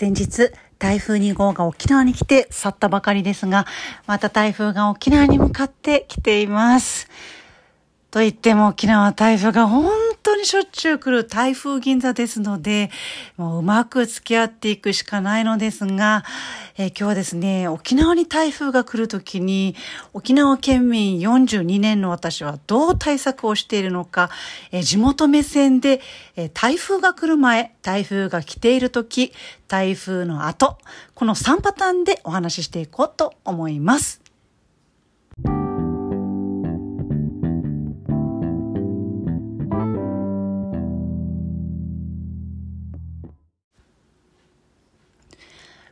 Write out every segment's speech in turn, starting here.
先日、台風2号が沖縄に来て去ったばかりですが、また台風が沖縄に向かって来ています。と言っても沖縄台風が本当にしょっちゅう来る台風銀座ですので、もううまく付き合っていくしかないのですが、えー、今日はですね、沖縄に台風が来るときに、沖縄県民42年の私はどう対策をしているのか、えー、地元目線で、えー、台風が来る前、台風が来ているとき、台風の後、この3パターンでお話ししていこうと思います。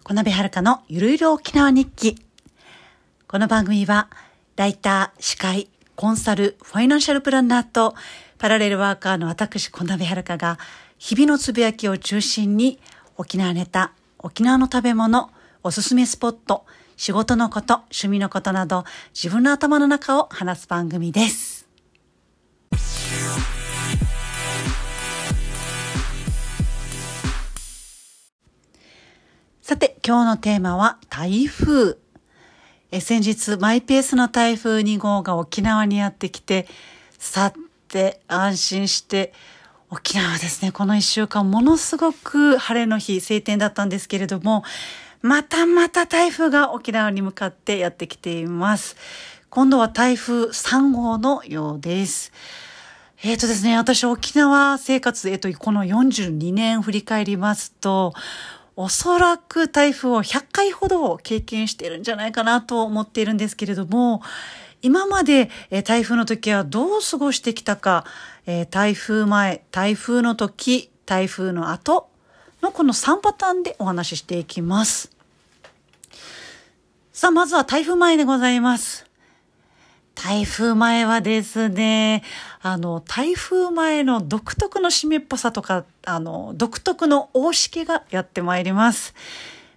小鍋遥のゆるゆる沖縄日記。この番組は、ライター、司会、コンサル、ファイナンシャルプランナーと、パラレルワーカーの私、小鍋遥が、日々のつぶやきを中心に、沖縄ネタ、沖縄の食べ物、おすすめスポット、仕事のこと、趣味のことなど、自分の頭の中を話す番組です。さて、今日のテーマは台風。え先日、マイペースな台風2号が沖縄にやってきて、去って安心して、沖縄ですね、この1週間ものすごく晴れの日、晴天だったんですけれども、またまた台風が沖縄に向かってやってきています。今度は台風3号のようです。えっ、ー、とですね、私沖縄生活、えっ、ー、と、この42年振り返りますと、おそらく台風を100回ほど経験しているんじゃないかなと思っているんですけれども、今まで、台風の時はどう過ごしてきたか、台風前、台風の時、台風の後のこの3パターンでお話ししていきます。さあ、まずは台風前でございます。台風前はですね、あの、台風前の独特の湿っぽさとか、あの、独特の大しけがやってまいります。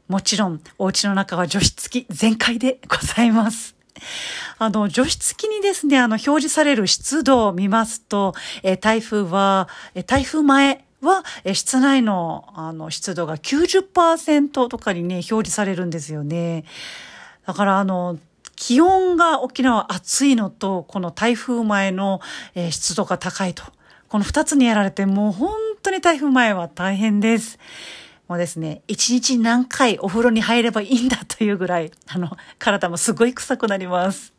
もちろん、お家の中は除湿機全開でございます。あの、除湿機にですね、あの、表示される湿度を見ますと、え台風は、え台風前は、え室内の、あの、湿度が90%とかにね、表示されるんですよね。だから、あの、気温が沖縄暑いのと、この台風前の、えー、湿度が高いと。この二つにやられて、もう本当に台風前は大変です。もうですね、一日何回お風呂に入ればいいんだというぐらい、あの、体もすごい臭くなります。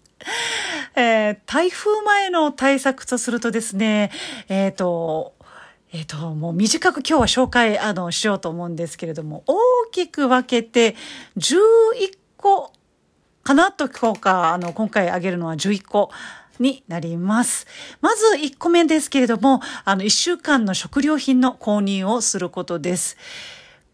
えー、台風前の対策とするとですね、えっ、ー、と、えっ、ー、と、もう短く今日は紹介、あの、しようと思うんですけれども、大きく分けて11個かなと今日あの、今回あげるのは11個になります。まず1個目ですけれども、あの、1週間の食料品の購入をすることです。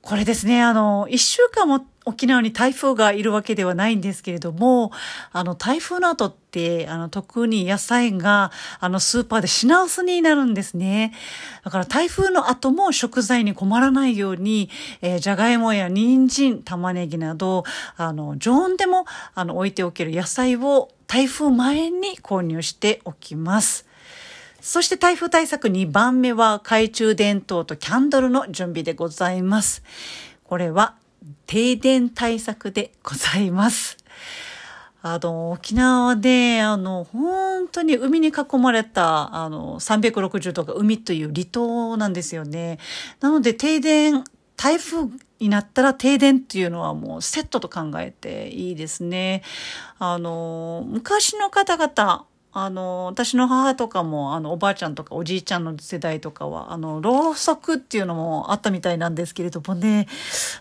これですね、あの、1週間も沖縄に台風がいるわけではないんですけれども、あの、台風の後って、あの、特に野菜が、あの、スーパーで品薄になるんですね。だから台風の後も食材に困らないように、えー、じゃがいもや人参、玉ねぎなど、あの、常温でも、あの、置いておける野菜を台風前に購入しておきます。そして台風対策2番目は懐中電灯とキャンドルの準備でございます。これは停電対策でございます。あの、沖縄で、あの、本当に海に囲まれた、あの、360度が海という離島なんですよね。なので、停電、台風になったら停電っていうのはもうセットと考えていいですね。あの、昔の方々、あの、私の母とかも、あの、おばあちゃんとかおじいちゃんの世代とかは、あの、ろうそくっていうのもあったみたいなんですけれどもね、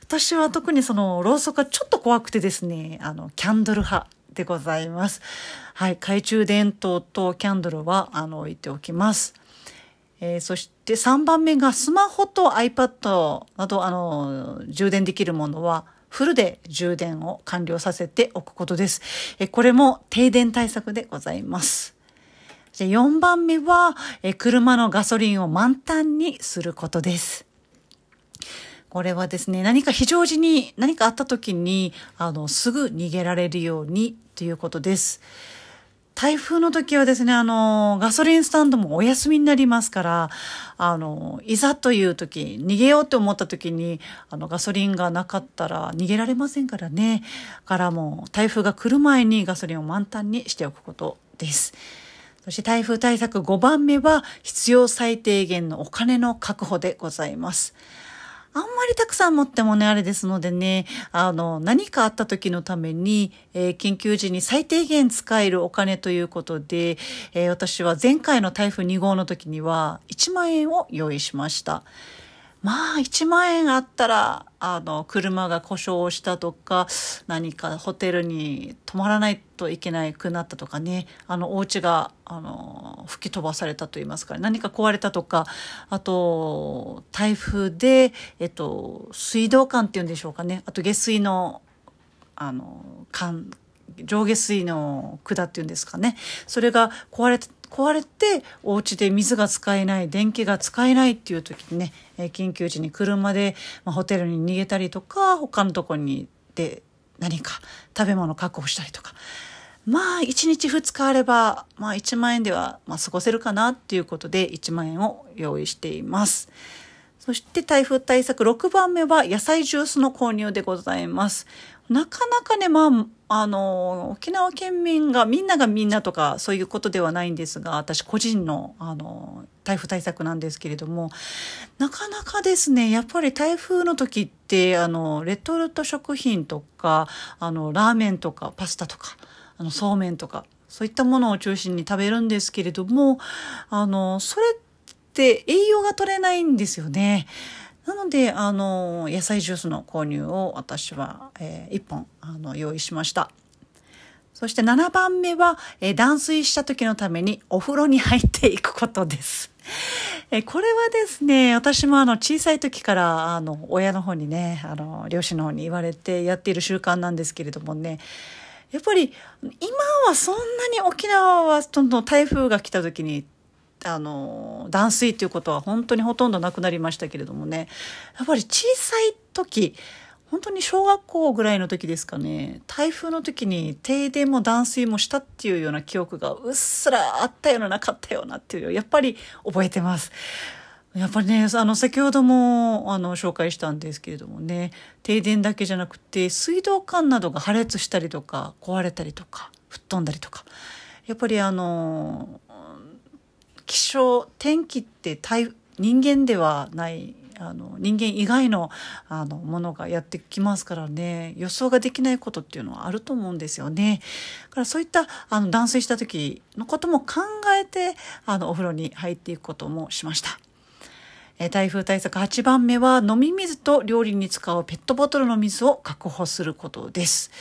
私は特にその、ろうそくがちょっと怖くてですね、あの、キャンドル派でございます。はい、懐中電灯とキャンドルは、あの、置いておきます。えー、そして3番目がスマホと iPad など、あの、充電できるものは、フルで充電を完了させておくことです。えこれも停電対策でございます。4番目はえ、車のガソリンを満タンにすることです。これはですね、何か非常時に何かあった時に、あの、すぐ逃げられるようにということです。台風の時はですね、あの、ガソリンスタンドもお休みになりますから、あの、いざという時、逃げようって思った時に、あの、ガソリンがなかったら逃げられませんからね。からもう、台風が来る前にガソリンを満タンにしておくことです。そして台風対策5番目は、必要最低限のお金の確保でございます。あんまりたくさん持ってもね、あれですのでね、あの、何かあった時のために、えー、緊急時に最低限使えるお金ということで、えー、私は前回の台風2号の時には1万円を用意しました。まあ、1万円あったら、あの、車が故障したとか、何かホテルに泊まらないといけなくなったとかね、あの、お家が、あの、吹き飛ばされたと言いますか、何か壊れたとか、あと、台風で、えっと、水道管っていうんでしょうかね、あと下水の、あの、管、上下水の管っていうんですかね、それが壊れ、壊れてお家で水が使えない電気が使えないっていう時にね、緊急時に車で、ま、ホテルに逃げたりとか他のとこにで何か食べ物確保したりとかまあ1日2日あれば、まあ、1万円では、ま、過ごせるかなっていうことで1万円を用意しています。そして台風対策6番目は野菜ジュースの購入でございます。なかなかね、まあ、あの、沖縄県民が、みんながみんなとか、そういうことではないんですが、私個人の、あの、台風対策なんですけれども、なかなかですね、やっぱり台風の時って、あの、レトルト食品とか、あの、ラーメンとか、パスタとか、あの、そうめんとか、そういったものを中心に食べるんですけれども、あの、それって栄養が取れないんですよね。なので、あの、野菜ジュースの購入を私は、えー、1本、あの、用意しました。そして7番目は、えー、断水した時のためにお風呂に入っていくことです。えー、これはですね、私もあの小さい時からあの親の方にね、あの両親の方に言われてやっている習慣なんですけれどもね、やっぱり今はそんなに沖縄はどんどん台風が来た時にあの断水っていうことは本当にほとんどなくなりましたけれどもね。やっぱり小さい時本当に小学校ぐらいの時ですかね。台風の時に停電も断水もしたっていうような記憶がうっすらあったようななかったようなっていうやっぱり覚えてます。やっぱりね、あの、先ほども、あの、紹介したんですけれどもね、停電だけじゃなくて、水道管などが破裂したりとか、壊れたりとか、吹っ飛んだりとか、やっぱりあの、気象天気って人間ではないあの人間以外のあのものがやってきますからね予想ができないことっていうのはあると思うんですよね。だからそういったあの断水した時のことも考えてあのお風呂に入っていくこともしました。え台風対策8番目は飲み水と料理に使うペットボトルの水を確保することです。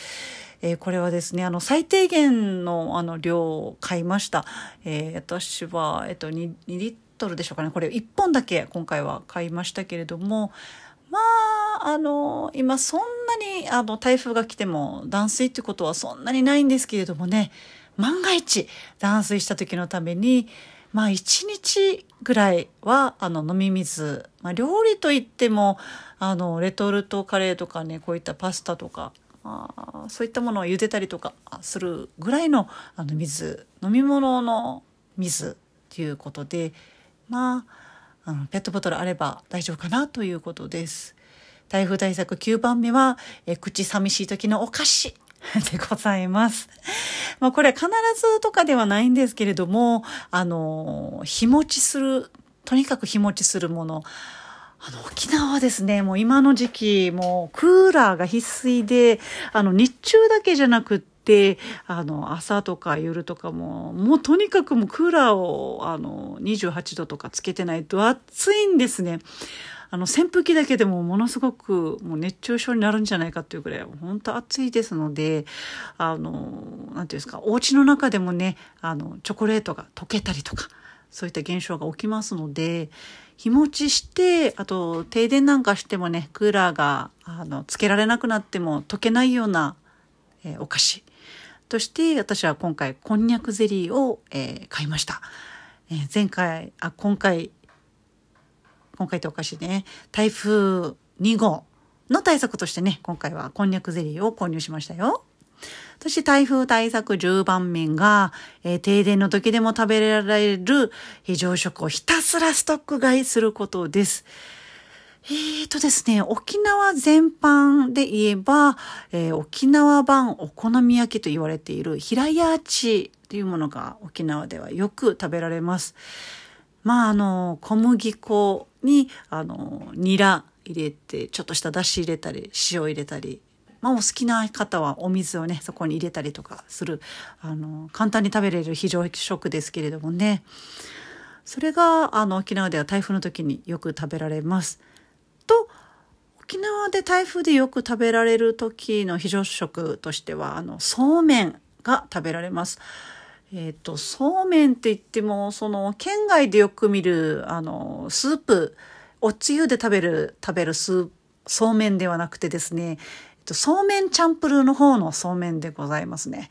えー、これはですね、あの、最低限の、あの、量を買いました。えー、私は、えっと2、2リットルでしょうかね。これ1本だけ今回は買いましたけれども、まあ、あの、今そんなに、あの、台風が来ても断水ってことはそんなにないんですけれどもね、万が一断水した時のために、まあ一日ぐらいはあの飲み水、まあ、料理といってもあのレトルトカレーとかねこういったパスタとかあそういったものを茹でたりとかするぐらいのあの水飲み物の水っていうことでまああのペットボトルあれば大丈夫かなということです。台風対策9番目はえ口寂しい時のお菓子 でございます。まあこれ必ずとかではないんですけれども、あの、日持ちする、とにかく日持ちするもの、あの、沖縄はですね、もう今の時期、もうクーラーが必須で、あの、日中だけじゃなくって、あの、朝とか夜とかも、もうとにかくもうクーラーを、あの、28度とかつけてないと暑いんですね。あの、扇風機だけでもものすごくもう熱中症になるんじゃないかっていうぐらい、本当暑いですので、あの、なんていうんですか、お家の中でもね、あの、チョコレートが溶けたりとか、そういった現象が起きますので、日持ちして、あと停電なんかしてもね、クーラーがあのつけられなくなっても溶けないような、えー、お菓子として私は今回こんにゃくゼリーを、えー、買いました。え、前回、あ、今回、今回ってお菓子ね、台風2号の対策としてね、今回はこんにゃくゼリーを購入しましたよ。そして台風対策10番目が、えー、停電の時でも食べられる非常食をひたすらストック買いすることです。えーとですね、沖縄全般で言えば、えー、沖縄版お好み焼きと言われている平屋アチというものが沖縄ではよく食べられます。まあ、あの、小麦粉に、あの、ニラ入れて、ちょっとしただし入れたり、塩入れたり、まあ、お好きな方はお水をね、そこに入れたりとかする、あの、簡単に食べれる非常食ですけれどもね。それが、あの、沖縄では台風の時によく食べられます。と沖縄で台風でよく食べられる時の非常食としてはあのそうめんが食べられます。えっ、ー、とそうめんって言ってもその県外でよく見るあのスープおつゆで食べる食べるスーそうめんではなくてですね、えっと、そうめんチャンプルーの方のそうめんでございますね。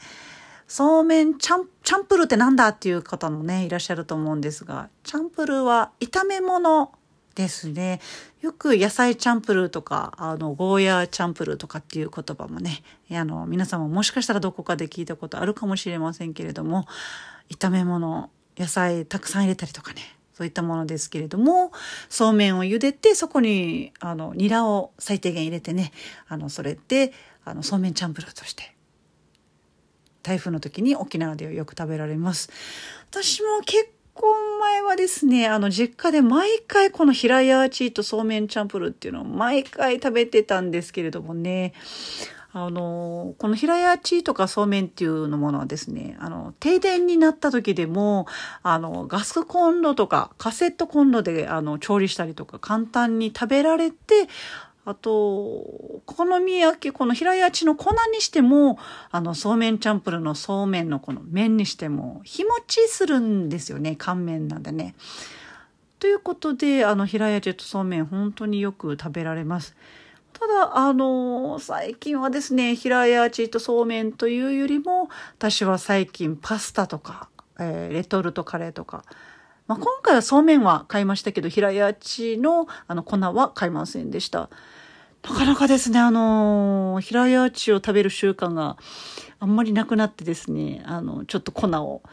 そうめんチャンチャンプルーってなんだっていう方もねいらっしゃると思うんですがチャンプルーは炒め物ですね。よく野菜チャンプルーとか、あの、ゴーヤーチャンプルーとかっていう言葉もね、あの、皆さんももしかしたらどこかで聞いたことあるかもしれませんけれども、炒め物、野菜たくさん入れたりとかね、そういったものですけれども、そうめんを茹でて、そこに、あの、ニラを最低限入れてね、あの、それで、あの、そうめんチャンプルーとして、台風の時に沖縄ではよく食べられます。私も結婚前はですね、あの、実家で毎回この平屋チーとそうめんチャンプルっていうのを毎回食べてたんですけれどもね、あの、この平屋チーとかそうめんっていうのものはですね、あの、停電になった時でも、あの、ガスコンロとかカセットコンロであの調理したりとか簡単に食べられて、あと、お好み焼き、この平屋地の粉にしても、あの、そうめんチャンプルのそうめんのこの麺にしても、日持ちするんですよね。乾麺なんでね。ということで、あの、平屋地とそうめん、本当によく食べられます。ただ、あの、最近はですね、平屋地とそうめんというよりも、私は最近パスタとか、えー、レトルトカレーとか、まあ、今回はそうめんは買いましたけど、平屋地のあの粉は買いませんでした。なかなかですね、あの、平屋地を食べる習慣があんまりなくなってですね、あの、ちょっと粉を、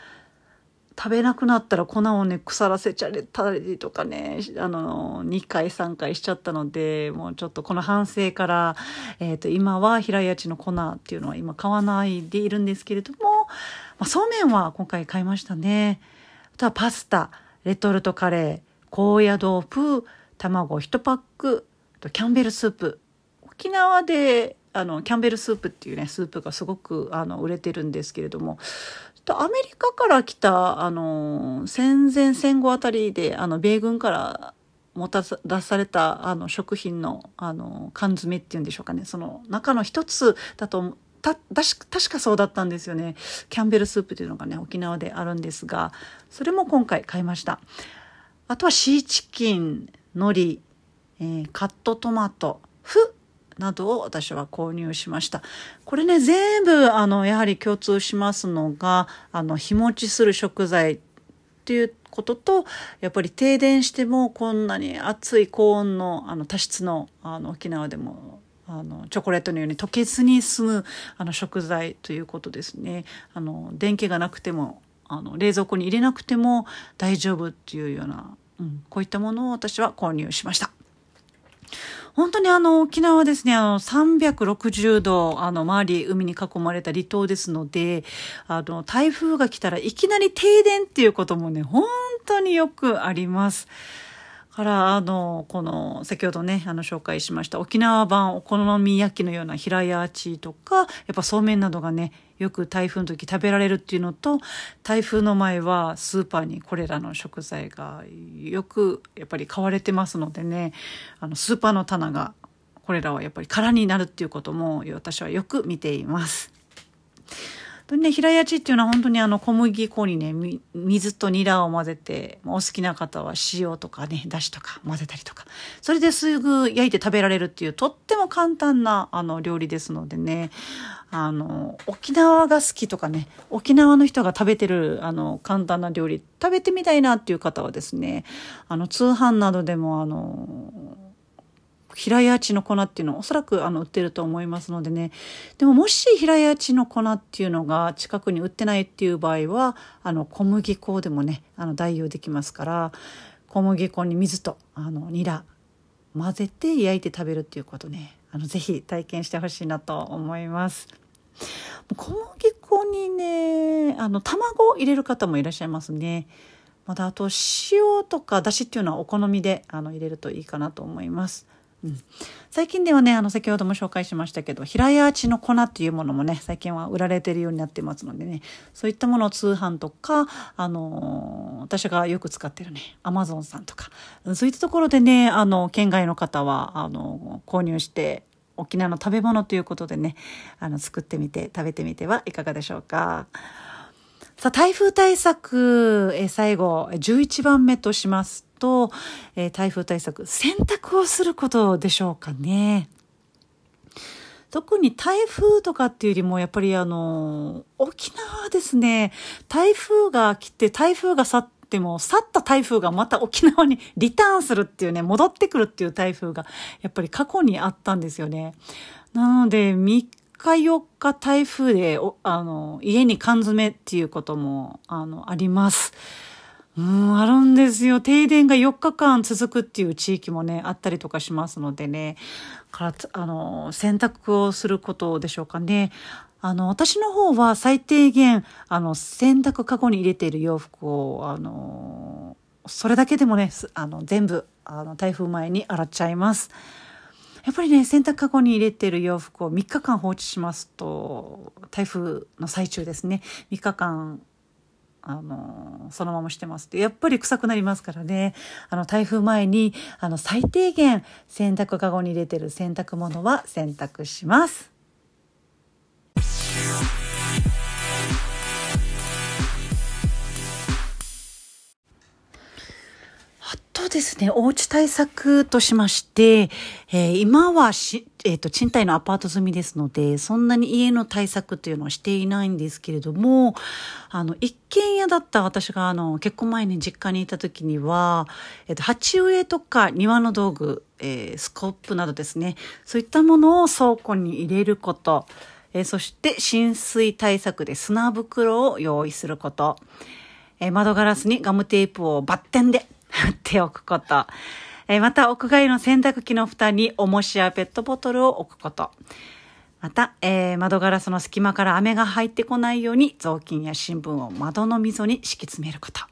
食べなくなったら粉をね、腐らせちゃったりとかね、あの、2回3回しちゃったので、もうちょっとこの反省から、えっ、ー、と、今はヒラヤーチーの粉っていうのは今買わないでいるんですけれども、まあ、そうめんは今回買いましたね。あとはパスタ、レトルトカレー、高野豆腐、卵1パック、キャンベルスープ、沖縄であのキャンベルスープっていうねスープがすごくあの売れてるんですけれどもアメリカから来たあの戦前戦後あたりであの米軍から持た出されたあの食品のあの缶詰っていうんでしょうかね。その中の一つだとた確かそうだったんですよね。キャンベルスープっていうのがね沖縄であるんですがそれも今回買いました。あとはシーチキン海苔、えー、カットトマトなどを私は購入しました。これね、全部、あの、やはり共通しますのが、あの、日持ちする食材っていうことと、やっぱり停電してもこんなに熱い高温の、あの、多湿の、あの、沖縄でも、あのチョコレートのように溶けずに済むあの食材ということですね。あの電気がなくてもあの冷蔵庫に入れなくても大丈夫っていうような、うん、こういったものを私は購入しました。本当にあの、沖縄はですね、あの、360度、あの、周り、海に囲まれた離島ですので、あの、台風が来たらいきなり停電っていうこともね、本当によくあります。から、あの、この、先ほどね、あの、紹介しました、沖縄版お好み焼きのような平屋チとか、やっぱそうめんなどがね、よく台風の時食べられるっていうのと、台風の前はスーパーにこれらの食材がよく、やっぱり買われてますのでね、あの、スーパーの棚が、これらはやっぱり空になるっていうことも、私はよく見ています。でね、平屋地っていうのは本当にあの小麦粉にね、水とニラを混ぜて、お好きな方は塩とかね、だしとか混ぜたりとか、それですぐ焼いて食べられるっていうとっても簡単なあの料理ですのでね、あの、沖縄が好きとかね、沖縄の人が食べてるあの簡単な料理食べてみたいなっていう方はですね、あの通販などでもあの、平屋地の粉っていうのはおそらくあの売ってると思いますのでね。でももし平屋地の粉っていうのが近くに売ってないっていう場合は、あの小麦粉でもね、あの代用できますから、小麦粉に水とあのニラ混ぜて焼いて食べるっていうことね、あのぜひ体験してほしいなと思います。小麦粉にね、あの卵を入れる方もいらっしゃいますね。またあと塩とかだしっていうのはお好みであの入れるといいかなと思います。うん、最近ではねあの先ほども紹介しましたけど平屋地の粉っていうものもね最近は売られてるようになってますのでねそういったものを通販とか、あのー、私がよく使ってるねアマゾンさんとかそういったところでねあの県外の方はあの購入して沖縄の食べ物ということでねあの作ってみて食べてみてはいかがでしょうか。さあ、台風対策、え最後、11番目としますと、え台風対策、洗濯をすることでしょうかね。特に台風とかっていうよりも、やっぱりあの、沖縄ですね、台風が来て、台風が去っても、去った台風がまた沖縄にリターンするっていうね、戻ってくるっていう台風が、やっぱり過去にあったんですよね。なので、3日4日台風で、あの、家に缶詰っていうことも、あの、あります。うん、あるんですよ。停電が4日間続くっていう地域もね、あったりとかしますのでね。から、あの、洗濯をすることでしょうかね。あの、私の方は最低限、あの、洗濯かごに入れている洋服を、あの、それだけでもね、あの、全部、あの、台風前に洗っちゃいます。やっぱりね洗濯かごに入れている洋服を3日間放置しますと台風の最中ですね3日間あのそのまましてますとやっぱり臭くなりますからねあの台風前にあの最低限洗濯かごに入れてる洗濯物は洗濯します。あとですね、おうち対策としまして、えー、今はし、えっ、ー、と、賃貸のアパート済みですので、そんなに家の対策というのはしていないんですけれども、あの、一軒家だった私が、あの、結婚前に実家にいた時には、えっ、ー、と、鉢植えとか庭の道具、え、スコップなどですね、そういったものを倉庫に入れること、え、そして浸水対策で砂袋を用意すること、え、窓ガラスにガムテープをバッテンで貼っておくこと。えまた、屋外の洗濯機の蓋に重しやペットボトルを置くこと。また、えー、窓ガラスの隙間から雨が入ってこないように雑巾や新聞を窓の溝に敷き詰めること。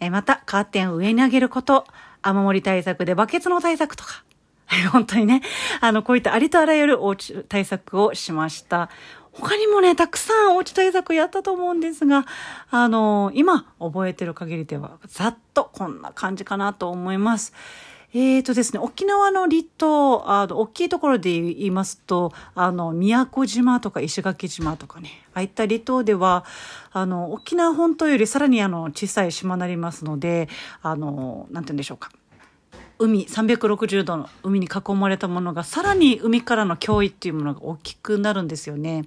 えー、また、カーテンを上に上げること。雨漏り対策でバケツの対策とか。本当にね、あの、こういったありとあらゆるおうち対策をしました。他にもね、たくさんおうち対策やったと思うんですが、あの、今覚えてる限りでは、ざっとこんな感じかなと思います。えーとですね、沖縄の離島、あの、大きいところで言いますと、あの、宮古島とか石垣島とかね、ああいった離島では、あの、沖縄本島よりさらにあの、小さい島になりますので、あの、なんて言うんでしょうか。海360度の海に囲まれたものがさらに海からの脅威っていうものが大きくなるんですよね。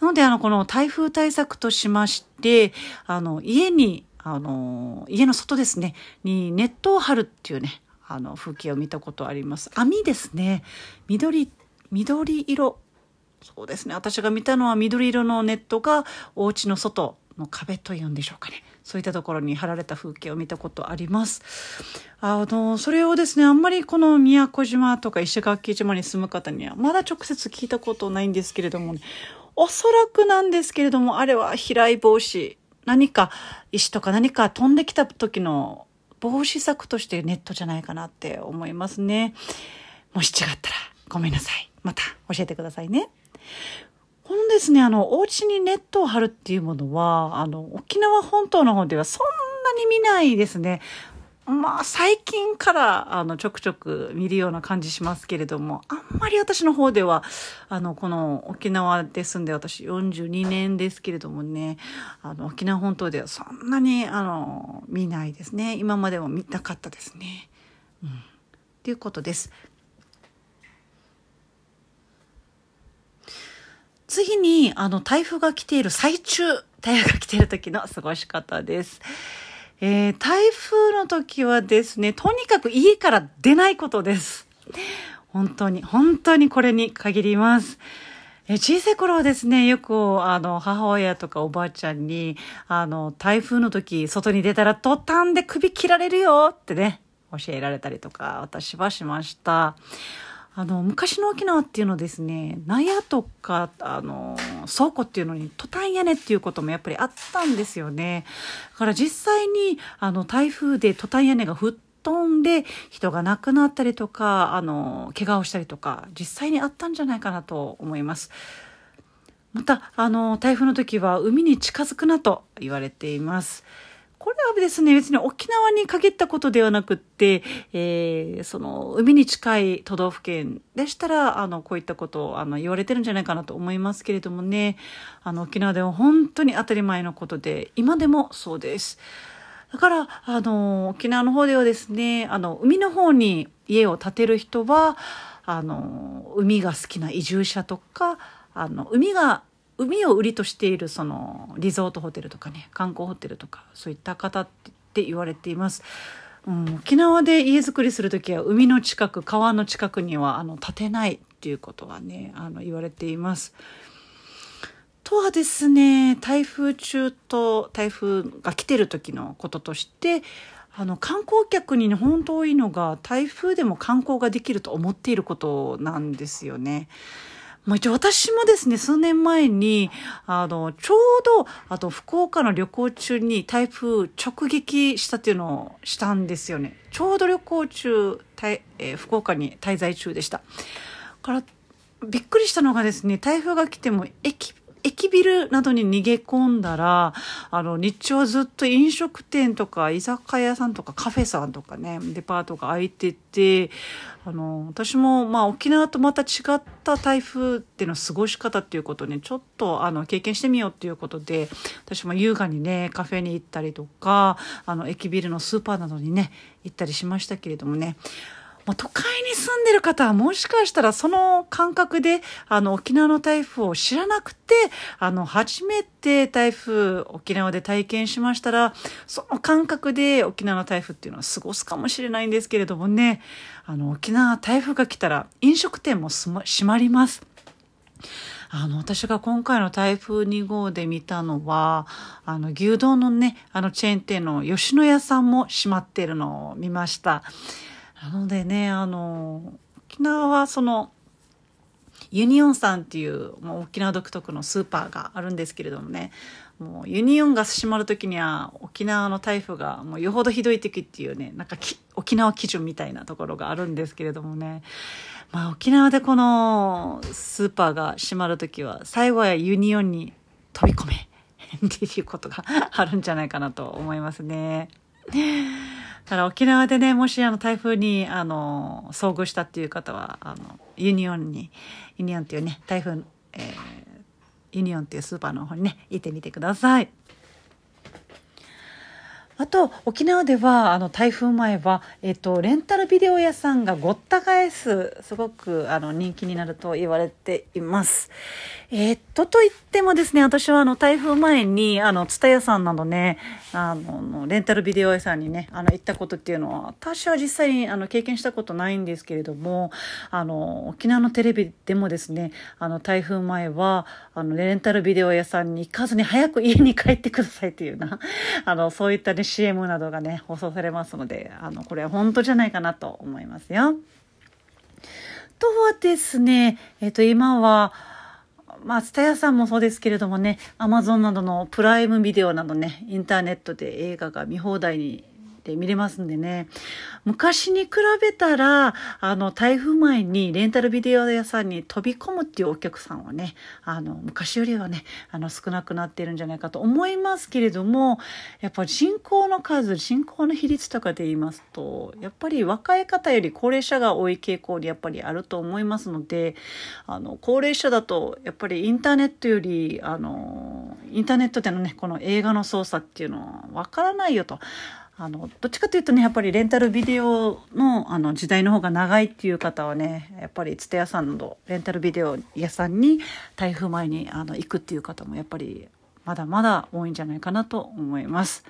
なのであのこの台風対策としましてあの家にあの家の外ですねにネットを張るっていうねあの風景を見たことあります。網ですね緑緑色そうですね私が見たのは緑色のネットがお家の外の壁というんでしょうかねそういったところに貼られた風景を見たことあります。あの、それをですね、あんまりこの宮古島とか石垣島に住む方にはまだ直接聞いたことないんですけれどもね、おそらくなんですけれども、あれは飛来防止、何か石とか何か飛んできた時の防止策としてネットじゃないかなって思いますね。もし違ったらごめんなさい。また教えてくださいね。このですね、あの、お家にネットを張るっていうものは、あの、沖縄本島の方ではそんなに見ないですね。まあ、最近から、あの、ちょくちょく見るような感じしますけれども、あんまり私の方では、あの、この沖縄で住んで私42年ですけれどもね、あの、沖縄本島ではそんなに、あの、見ないですね。今までも見たかったですね。うん。ということです。次に、あの、台風が来ている最中、台風が来ている時の過ごし方です。えー、台風の時はですね、とにかく家から出ないことです。本当に、本当にこれに限ります。え小さい頃はですね、よく、あの、母親とかおばあちゃんに、あの、台風の時、外に出たら、途端で首切られるよってね、教えられたりとか、私はしました。あの、昔の沖縄っていうのはですね、納屋とか、あの、倉庫っていうのにトタン屋根っていうこともやっぱりあったんですよね。だから実際に、あの、台風でトタン屋根が吹っ飛んで人が亡くなったりとか、あの、怪我をしたりとか、実際にあったんじゃないかなと思います。また、あの、台風の時は海に近づくなと言われています。これはですね、別に沖縄に限ったことではなくって、えー、その、海に近い都道府県でしたら、あの、こういったことを、あの、言われてるんじゃないかなと思いますけれどもね、あの、沖縄では本当に当たり前のことで、今でもそうです。だから、あの、沖縄の方ではですね、あの、海の方に家を建てる人は、あの、海が好きな移住者とか、あの、海が、海を売りとしているそのリゾートホテルとかね、観光ホテルとか、そういった方って言われています。うん、沖縄で家づくりする時は海の近く、川の近くにはあの建てないっていうことはね、あの言われています。とはですね、台風中と台風が来てる時のこととして、あの観光客に、本当多いのが台風でも観光ができると思っていることなんですよね。まあ、一応私もですね、数年前に、あの、ちょうど、あと福岡の旅行中に台風直撃したっていうのをしたんですよね。ちょうど旅行中、えー、福岡に滞在中でした。から、びっくりしたのがですね、台風が来ても駅駅ビルなどに逃げ込んだら、あの、日中はずっと飲食店とか居酒屋さんとかカフェさんとかね、デパートが開いてて、あの、私もまあ沖縄とまた違った台風っていうの過ごし方っていうことにちょっとあの経験してみようっていうことで、私も優雅にね、カフェに行ったりとか、あの、駅ビルのスーパーなどにね、行ったりしましたけれどもね、まあ、都会に住んでる方はもしかしたらその感覚で、あの、沖縄の台風を知らなくて、あの、初めて台風、沖縄で体験しましたら、その感覚で沖縄の台風っていうのは過ごすかもしれないんですけれどもね、あの、沖縄台風が来たら飲食店も閉まります。あの、私が今回の台風2号で見たのは、あの、牛丼のね、あのチェーン店の吉野家さんも閉まっているのを見ました。なのでね、あの、沖縄はその、ユニオンさんっていう、もう沖縄独特のスーパーがあるんですけれどもね、もうユニオンが閉まる時には沖縄の台風がもうよほどひどい時っていうね、なんか沖縄基準みたいなところがあるんですけれどもね、まあ沖縄でこのスーパーが閉まる時は最後はユニオンに飛び込めっていうことがあるんじゃないかなと思いますね。だ沖縄でね、もしあの台風にあの遭遇したっていう方は、あのユニオンに、ユニオンっていうね、台風、えー、ユニオンっていうスーパーの方にね、行ってみてください。あと、沖縄では、あの、台風前は、えっと、レンタルビデオ屋さんがごった返す、すごく、あの、人気になると言われています。え、っと、と言ってもですね、私は、あの、台風前に、あの、ツタヤさんなどね、あの、レンタルビデオ屋さんにね、あの、行ったことっていうのは、私は実際に、あの、経験したことないんですけれども、あの、沖縄のテレビでもですね、あの、台風前は、あの、レンタルビデオ屋さんに行かずに早く家に帰ってくださいっていうな、あの、そういったね、CM などがね、放送されますので、あの、これは本当じゃないかなと思いますよ。とはですね、えっ、と、今は、まあ、ツタヤさんもそうですけれどもね、アマゾンなどのプライムビデオなどね、インターネットで映画が見放題にで見れますんでね。昔に比べたら、あの、台風前にレンタルビデオ屋さんに飛び込むっていうお客さんはね、あの、昔よりはね、あの、少なくなってるんじゃないかと思いますけれども、やっぱり人口の数、人口の比率とかで言いますと、やっぱり若い方より高齢者が多い傾向にやっぱりあると思いますので、あの、高齢者だと、やっぱりインターネットより、あの、インターネットでのね、この映画の操作っていうのはわからないよと。あのどっちかというとねやっぱりレンタルビデオのあの時代の方が長いっていう方はねやっぱりつて屋さんなどレンタルビデオ屋さんに台風前にあの行くっていう方もやっぱりまだまだ多いんじゃないかなと思います。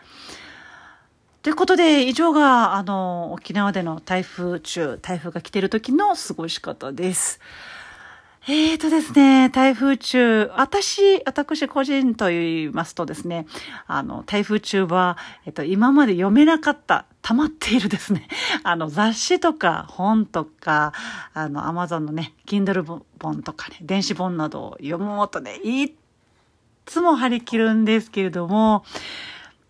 ということで、以上が、あの、沖縄での台風中、台風が来てる時の過ごし方です。えーとですね、台風中、私、私個人と言いますとですね、あの、台風中は、えっと、今まで読めなかった、溜まっているですね、あの、雑誌とか本とか、あの、アマゾンのね、Kindle 本とかね、電子本などを読もうとね、いつも張り切るんですけれども、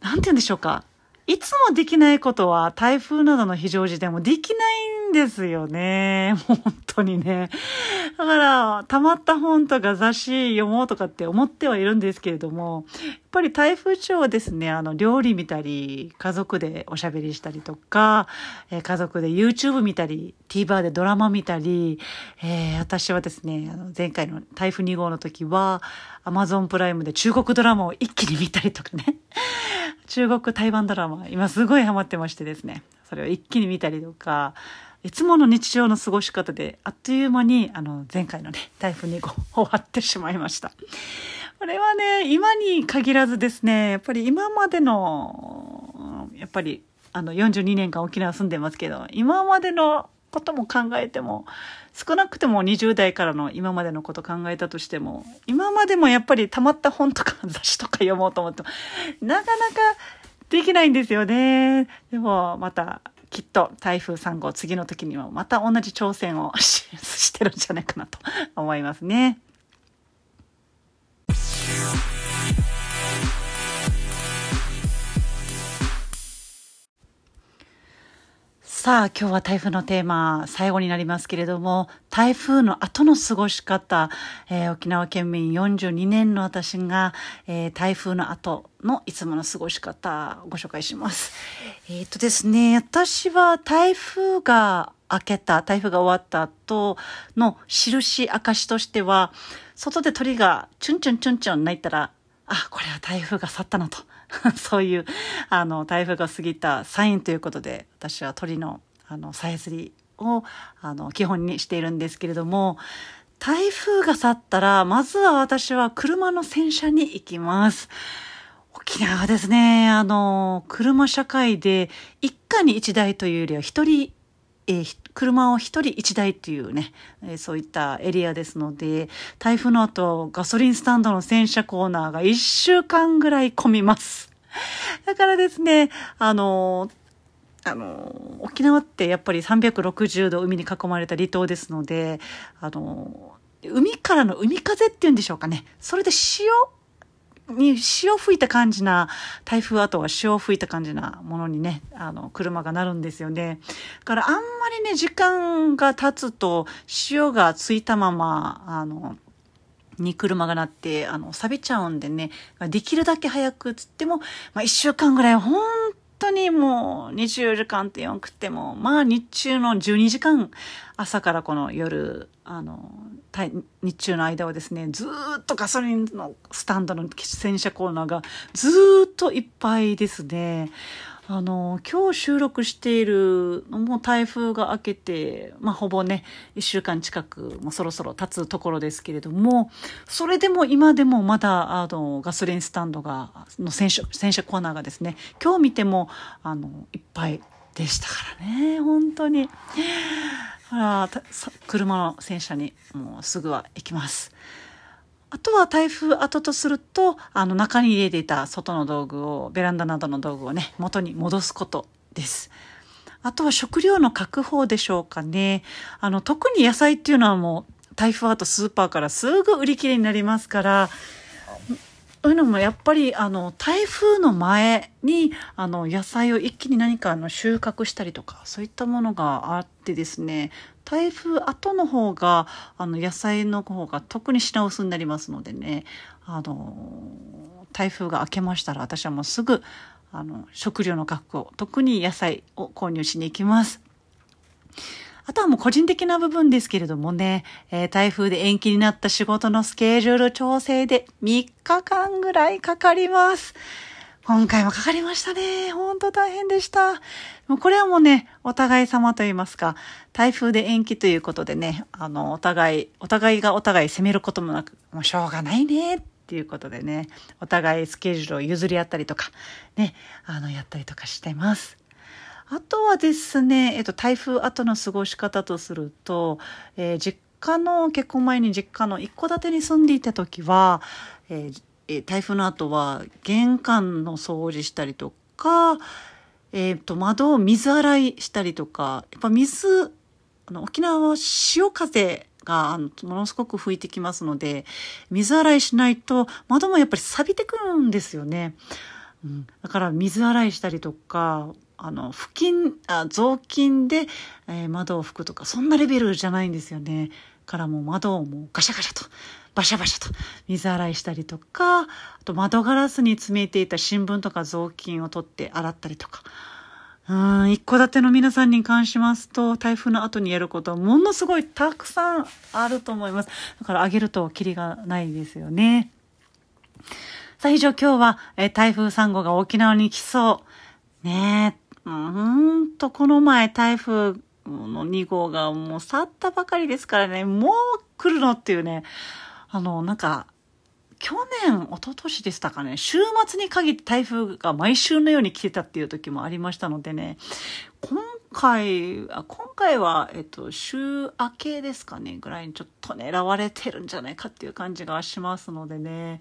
なんて言うんでしょうか。いつもできないことは台風などの非常時でもできないんですよね。本当にね。だから、溜まった本とか雑誌読もうとかって思ってはいるんですけれども、やっぱり台風中はですね、あの、料理見たり、家族でおしゃべりしたりとか、えー、家族で YouTube 見たり、TVer でドラマ見たり、えー、私はですね、あの前回の台風2号の時は、Amazon プライムで中国ドラマを一気に見たりとかね。中国台湾ドラマ、今すごいハマってましてですね、それを一気に見たりとか、いつもの日常の過ごし方で、あっという間に、あの、前回のね、台風2号終わってしまいました。これはね、今に限らずですね、やっぱり今までの、やっぱり、あの、42年間沖縄住んでますけど、今までのことも考えても、少なくても20代からの今までのこと考えたとしても、今までもやっぱり溜まった本とか雑誌とか読もうと思っても、なかなかできないんですよね。でも、また、きっと台風3号次の時にはまた同じ挑戦を してるんじゃないかなと思いますね。さあ、今日は台風のテーマ、最後になりますけれども、台風の後の過ごし方、えー、沖縄県民42年の私が、えー、台風の後のいつもの過ごし方ご紹介します。えっ、とですね、私は台風が明けた、台風が終わった後の印、証としては、外で鳥がチュンチュンチュンチュン鳴いたら、あ、これは台風が去ったなと。そういう、あの、台風が過ぎたサインということで、私は鳥の、あの、さえずりを、あの、基本にしているんですけれども、台風が去ったら、まずは私は車の洗車に行きます。沖縄はですね、あの、車社会で一家に一台というよりは一人えー、車を一人一台っていうね、え、そういったエリアですので、台風の後、ガソリンスタンドの洗車コーナーが一週間ぐらい混みます。だからですね、あのあの沖縄ってやっぱり360度海に囲まれた離島ですので、あの海からの海風っていうんでしょうかね。それで潮に潮吹いた感じな、台風後は潮吹いた感じなものにね、あの、車がなるんですよね。だからあんまりね、時間が経つと潮がついたまま、あの、に車がなって、あの、錆びちゃうんでね、できるだけ早くつっても、まあ一週間ぐらい本当にもう24時間って言わんくても、まあ日中の12時間、朝からこの夜、あの、日中の間はですね、ずっとガソリンのスタンドの洗車コーナーがずっといっぱいですね。あの、今日収録しているのも台風が明けて、まあ、ほぼね、一週間近く、もそろそろ経つところですけれども、それでも今でもまだ、あの、ガソリンスタンドが、の洗車、洗車コーナーがですね、今日見ても、あの、いっぱいでしたからね、本当に。あ車の洗車にもうすぐは行きます。あとは台風後とすると、あの中に入れていた外の道具を、ベランダなどの道具をね、元に戻すことです。あとは食料の確保でしょうかね。あの、特に野菜っていうのはもう台風後スーパーからすぐ売り切れになりますから、そういうのもやっぱりあの台風の前にあの野菜を一気に何かあの収穫したりとかそういったものがあってですね台風後の方が、あの、野菜の方が特に品薄になりますのでね、あの、台風が明けましたら私はもうすぐ、あの、食料の確保、特に野菜を購入しに行きます。あとはもう個人的な部分ですけれどもね、えー、台風で延期になった仕事のスケジュール調整で3日間ぐらいかかります。今回もかかりましたね。ほんと大変でした。もうこれはもうね、お互い様と言いますか、台風で延期ということでね、あの、お互い、お互いがお互い責めることもなく、もうしょうがないねっっていうことでね、お互いスケジュールを譲り合ったりとか、ね、あの、やったりとかしてます。あとはですね、えっと、台風後の過ごし方とすると、えー、実家の、結婚前に実家の一戸建てに住んでいた時は、えー、台風の後は玄関の掃除したりとか、え、ー、と、窓を水洗いしたりとか、やっぱ水、あの、沖縄は潮風があのものすごく吹いてきますので、水洗いしないと窓もやっぱり錆びてくるんですよね。うん、だから水洗いしたりとか、あの、付近、あ雑巾で、えー、窓を拭くとか、そんなレベルじゃないんですよね。からもう窓をもうガシャガシャと、バシャバシャと水洗いしたりとか、あと窓ガラスに詰めていた新聞とか雑巾を取って洗ったりとか。うん、一戸建ての皆さんに関しますと、台風の後にやることはものすごいたくさんあると思います。だからあげるとキリがないですよね。さあ、以上今日は、え台風3号が沖縄に来そう。ねえ、うんと、この前台風の2号がもう去ったばかりですからね、もう来るのっていうね、あの、なんか、去年、一昨年でしたかね、週末に限って台風が毎週のように来てたっていう時もありましたのでね、今回、あ今回は、えっと、週明けですかね、ぐらいにちょっと狙われてるんじゃないかっていう感じがしますのでね、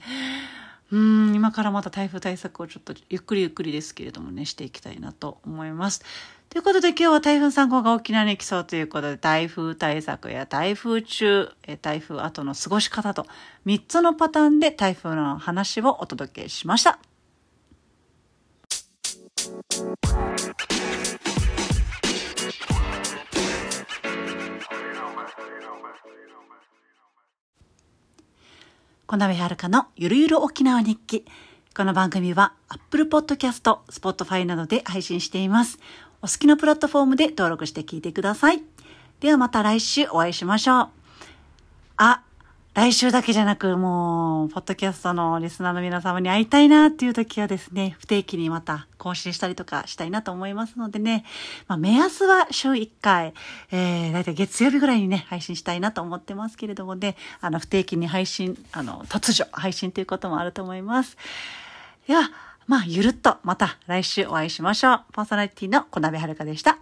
うん、今からまた台風対策をちょっとゆっくりゆっくりですけれどもね、していきたいなと思います。ということで今日は台風3号が沖縄に来そうということで、台風対策や台風中、台風後の過ごし方と3つのパターンで台風の話をお届けしました。小鍋遥のゆるゆる沖縄日記。この番組は Apple Podcast、Spotify などで配信しています。お好きなプラットフォームで登録して聞いてください。ではまた来週お会いしましょう。あ、来週だけじゃなく、もう、ポッドキャストのリスナーの皆様に会いたいなっていう時はですね、不定期にまた更新したりとかしたいなと思いますのでね、まあ、目安は週1回、えー、だいたい月曜日ぐらいにね、配信したいなと思ってますけれどもね、あの、不定期に配信、あの、突如配信ということもあると思います。では、まあ、ゆるっとまた来週お会いしましょう。パーソナリティの小鍋はるかでした。